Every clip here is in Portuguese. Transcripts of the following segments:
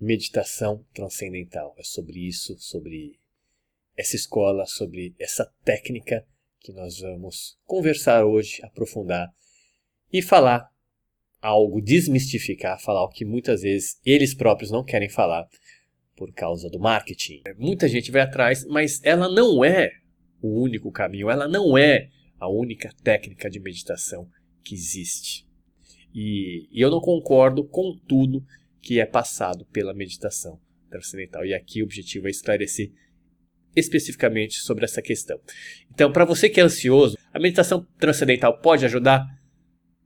meditação transcendental. É sobre isso, sobre essa escola, sobre essa técnica que nós vamos conversar hoje, aprofundar e falar algo, desmistificar, falar o que muitas vezes eles próprios não querem falar por causa do marketing. Muita gente vai atrás, mas ela não é o único caminho, ela não é a única técnica de meditação que existe. E, e eu não concordo com tudo que é passado pela meditação transcendental. E aqui o objetivo é esclarecer especificamente sobre essa questão. Então, para você que é ansioso, a meditação transcendental pode ajudar?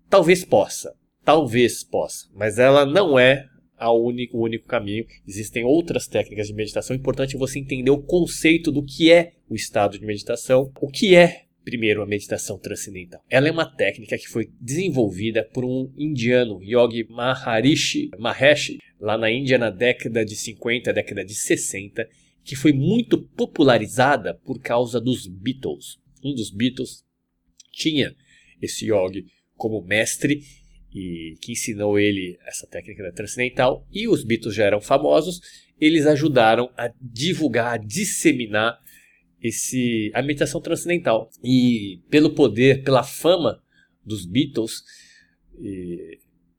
Talvez possa, talvez possa, mas ela não é único, o único caminho. Existem outras técnicas de meditação. É importante você entender o conceito do que é o estado de meditação, o que é Primeiro, a meditação transcendental. Ela é uma técnica que foi desenvolvida por um indiano, Yogi Maharishi Mahesh, lá na Índia na década de 50, década de 60, que foi muito popularizada por causa dos Beatles. Um dos Beatles tinha esse yogi como mestre e que ensinou ele essa técnica da transcendental e os Beatles já eram famosos, eles ajudaram a divulgar, a disseminar esse a meditação transcendental. E pelo poder, pela fama dos Beatles,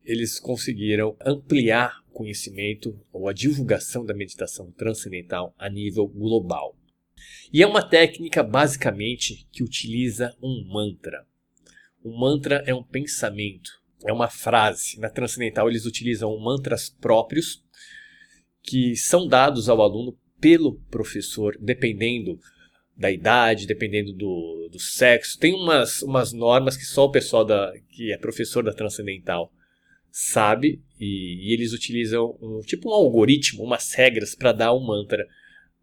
eles conseguiram ampliar o conhecimento ou a divulgação da meditação transcendental a nível global. E é uma técnica basicamente que utiliza um mantra. Um mantra é um pensamento, é uma frase. Na transcendental eles utilizam mantras próprios que são dados ao aluno pelo professor, dependendo da idade, dependendo do, do sexo. Tem umas, umas normas que só o pessoal da, que é professor da Transcendental sabe e, e eles utilizam um, tipo um algoritmo, umas regras para dar um mantra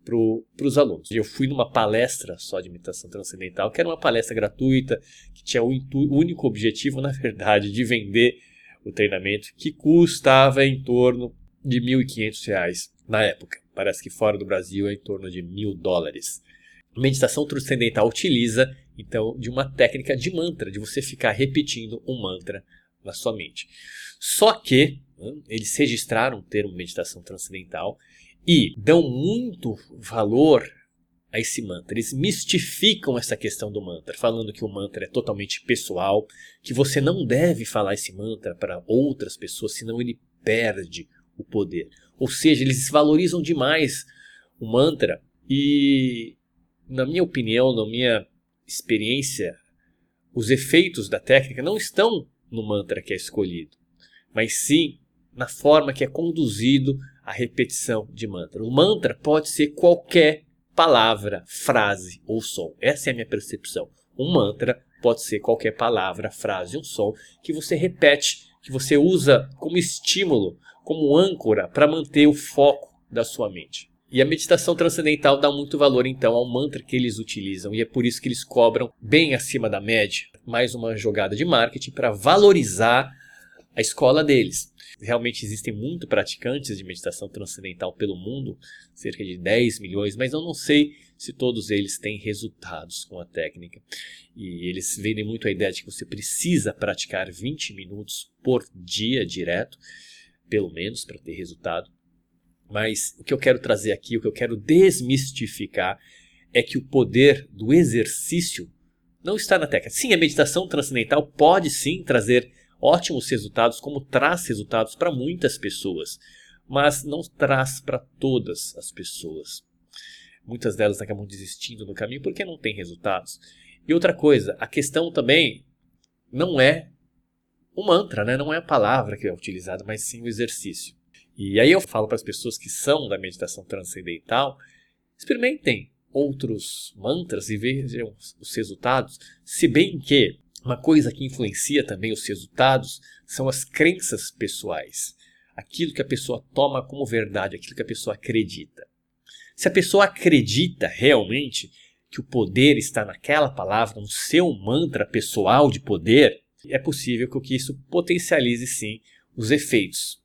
para os alunos. Eu fui numa palestra só de imitação transcendental, que era uma palestra gratuita, que tinha o único objetivo, na verdade, de vender o treinamento, que custava em torno de R$ 1.500 na época. Parece que fora do Brasil é em torno de mil dólares meditação transcendental utiliza então de uma técnica de mantra, de você ficar repetindo um mantra na sua mente. Só que eles registraram o termo meditação transcendental e dão muito valor a esse mantra. Eles mistificam essa questão do mantra, falando que o mantra é totalmente pessoal, que você não deve falar esse mantra para outras pessoas, senão ele perde o poder. Ou seja, eles valorizam demais o mantra e na minha opinião, na minha experiência, os efeitos da técnica não estão no mantra que é escolhido, mas sim na forma que é conduzido a repetição de mantra. O mantra pode ser qualquer palavra, frase ou som. Essa é a minha percepção. Um mantra pode ser qualquer palavra, frase ou som que você repete, que você usa como estímulo, como âncora para manter o foco da sua mente. E a meditação transcendental dá muito valor então ao mantra que eles utilizam e é por isso que eles cobram bem acima da média. Mais uma jogada de marketing para valorizar a escola deles. Realmente existem muito praticantes de meditação transcendental pelo mundo, cerca de 10 milhões, mas eu não sei se todos eles têm resultados com a técnica. E eles vendem muito a ideia de que você precisa praticar 20 minutos por dia direto, pelo menos para ter resultado. Mas o que eu quero trazer aqui, o que eu quero desmistificar, é que o poder do exercício não está na técnica. Sim, a meditação transcendental pode sim trazer ótimos resultados, como traz resultados para muitas pessoas, mas não traz para todas as pessoas. Muitas delas acabam desistindo no caminho porque não tem resultados. E outra coisa, a questão também não é o mantra, né? não é a palavra que é utilizada, mas sim o exercício. E aí eu falo para as pessoas que são da meditação transcendental, experimentem outros mantras e vejam os resultados, se bem que uma coisa que influencia também os resultados são as crenças pessoais, aquilo que a pessoa toma como verdade, aquilo que a pessoa acredita. Se a pessoa acredita realmente que o poder está naquela palavra, no seu mantra pessoal de poder, é possível que isso potencialize sim os efeitos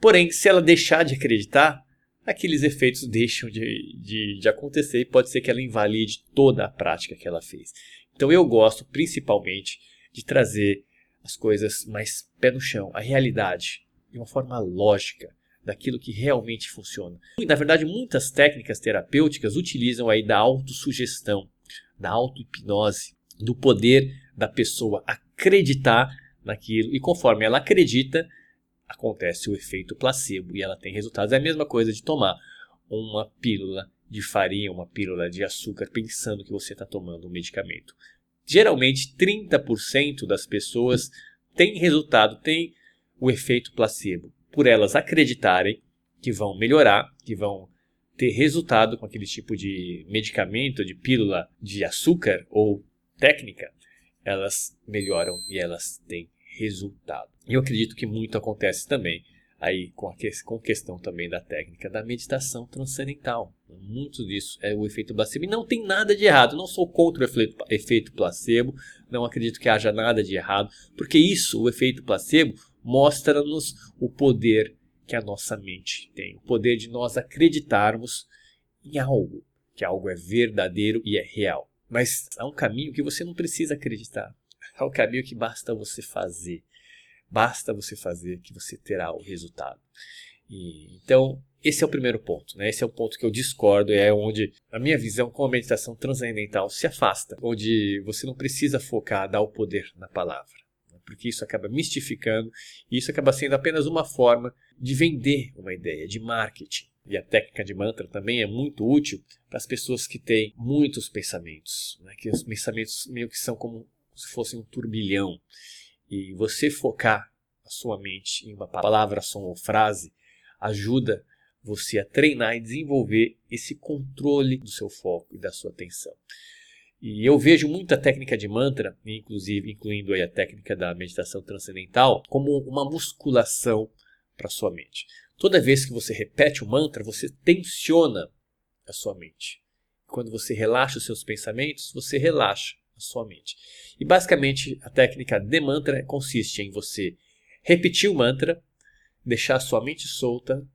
Porém, se ela deixar de acreditar, aqueles efeitos deixam de, de, de, acontecer e pode ser que ela invalide toda a prática que ela fez. Então eu gosto principalmente de trazer as coisas mais pé no chão, a realidade, de uma forma lógica, daquilo que realmente funciona. E, na verdade, muitas técnicas terapêuticas utilizam aí da autossugestão, da auto-hipnose, do poder da pessoa acreditar naquilo e conforme ela acredita, acontece o efeito placebo e ela tem resultados. É a mesma coisa de tomar uma pílula de farinha, uma pílula de açúcar, pensando que você está tomando um medicamento. Geralmente, 30% das pessoas têm resultado, têm o efeito placebo, por elas acreditarem que vão melhorar, que vão ter resultado com aquele tipo de medicamento, de pílula de açúcar ou técnica, elas melhoram e elas têm resultado. Eu acredito que muito acontece também aí com a com questão também da técnica da meditação transcendental. Muito disso é o efeito placebo. E não tem nada de errado. Não sou contra o efeito, efeito placebo. Não acredito que haja nada de errado. Porque isso, o efeito placebo, mostra-nos o poder que a nossa mente tem. O poder de nós acreditarmos em algo. Que algo é verdadeiro e é real. Mas há um caminho que você não precisa acreditar. Há um caminho que basta você fazer. Basta você fazer que você terá o resultado. E, então, esse é o primeiro ponto. Né? Esse é o ponto que eu discordo. É onde a minha visão com a meditação transcendental se afasta. Onde você não precisa focar, dar o poder na palavra. Né? Porque isso acaba mistificando. E isso acaba sendo apenas uma forma de vender uma ideia, de marketing. E a técnica de mantra também é muito útil para as pessoas que têm muitos pensamentos. Né? Que os pensamentos meio que são como se fosse um turbilhão e você focar a sua mente em uma palavra, som ou frase ajuda você a treinar e desenvolver esse controle do seu foco e da sua atenção. E eu vejo muita técnica de mantra, inclusive incluindo a técnica da meditação transcendental, como uma musculação para sua mente. Toda vez que você repete o mantra, você tensiona a sua mente. Quando você relaxa os seus pensamentos, você relaxa a sua mente. E basicamente a técnica de mantra consiste em você repetir o mantra, deixar a sua mente solta,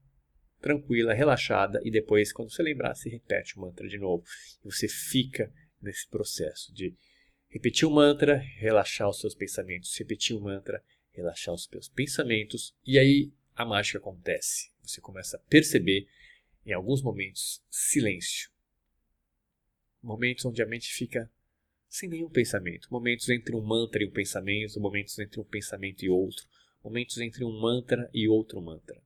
tranquila, relaxada e depois, quando você lembrar, você repete o mantra de novo. E você fica nesse processo de repetir o mantra, relaxar os seus pensamentos, repetir o mantra, relaxar os seus pensamentos e aí a mágica acontece. Você começa a perceber em alguns momentos silêncio. Momentos onde a mente fica sem nenhum pensamento. Momentos entre um mantra e um pensamento, momentos entre um pensamento e outro, momentos entre um mantra e outro mantra.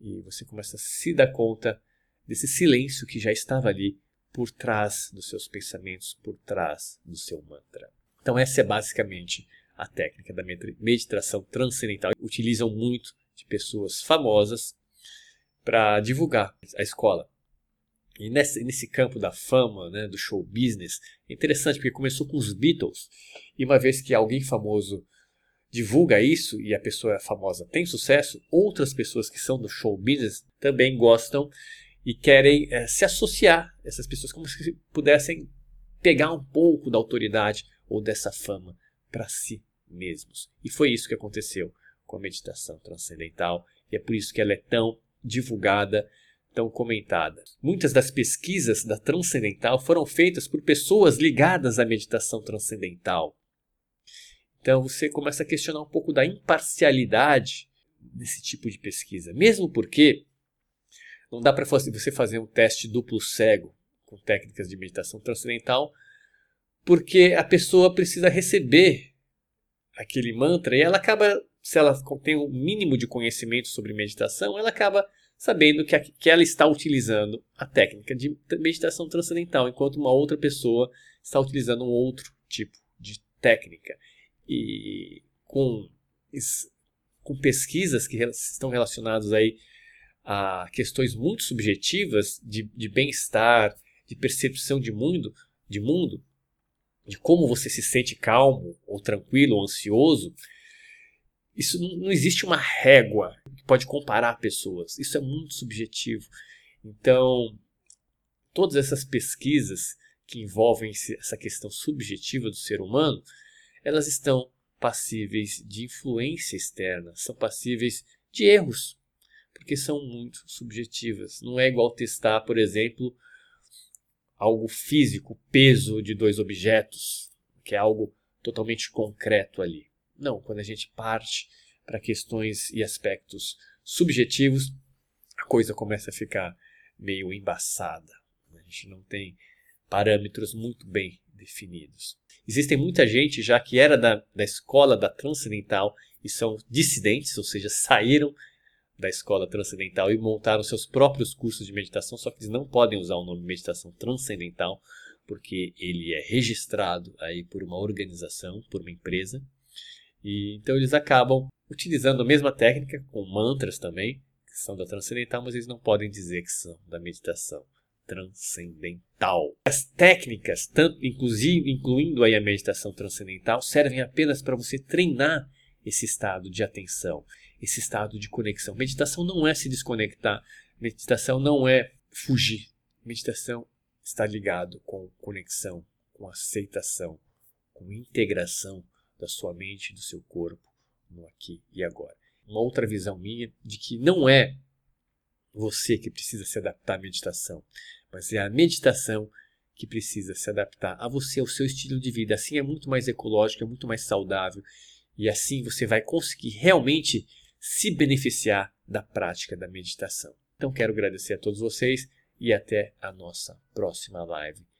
E você começa a se dar conta desse silêncio que já estava ali por trás dos seus pensamentos, por trás do seu mantra. Então essa é basicamente a técnica da meditação transcendental. Utilizam muito de pessoas famosas para divulgar a escola. E nesse, nesse campo da fama, né, do show business, é interessante porque começou com os Beatles. E uma vez que alguém famoso divulga isso e a pessoa famosa tem sucesso, outras pessoas que são do show business também gostam e querem é, se associar a essas pessoas como se pudessem pegar um pouco da autoridade ou dessa fama para si mesmos. E foi isso que aconteceu com a meditação transcendental e é por isso que ela é tão divulgada tão comentada. Muitas das pesquisas da transcendental foram feitas por pessoas ligadas à meditação transcendental. Então você começa a questionar um pouco da imparcialidade desse tipo de pesquisa, mesmo porque não dá para você fazer um teste duplo cego com técnicas de meditação transcendental, porque a pessoa precisa receber aquele mantra e ela acaba, se ela tem um mínimo de conhecimento sobre meditação, ela acaba sabendo que, a, que ela está utilizando a técnica de meditação transcendental, enquanto uma outra pessoa está utilizando um outro tipo de técnica. E com, com pesquisas que estão relacionadas aí a questões muito subjetivas de, de bem-estar, de percepção de mundo, de mundo, de como você se sente calmo ou tranquilo ou ansioso, isso não existe uma régua pode comparar pessoas. Isso é muito subjetivo. Então, todas essas pesquisas que envolvem essa questão subjetiva do ser humano, elas estão passíveis de influência externa, são passíveis de erros, porque são muito subjetivas. Não é igual testar, por exemplo, algo físico, peso de dois objetos, que é algo totalmente concreto ali. Não, quando a gente parte para questões e aspectos subjetivos, a coisa começa a ficar meio embaçada. A gente não tem parâmetros muito bem definidos. Existem muita gente já que era da, da escola da transcendental e são dissidentes, ou seja, saíram da escola transcendental e montaram seus próprios cursos de meditação, só que eles não podem usar o nome meditação transcendental porque ele é registrado aí por uma organização, por uma empresa. E então eles acabam utilizando a mesma técnica com mantras também, que são da transcendental, mas eles não podem dizer que são da meditação transcendental. As técnicas, tanto inclusive incluindo aí a meditação transcendental, servem apenas para você treinar esse estado de atenção, esse estado de conexão. Meditação não é se desconectar, meditação não é fugir. Meditação está ligado com conexão, com aceitação, com integração da sua mente e do seu corpo no aqui e agora. Uma outra visão minha de que não é você que precisa se adaptar à meditação, mas é a meditação que precisa se adaptar a você, ao seu estilo de vida. Assim é muito mais ecológico, é muito mais saudável e assim você vai conseguir realmente se beneficiar da prática da meditação. Então quero agradecer a todos vocês e até a nossa próxima live.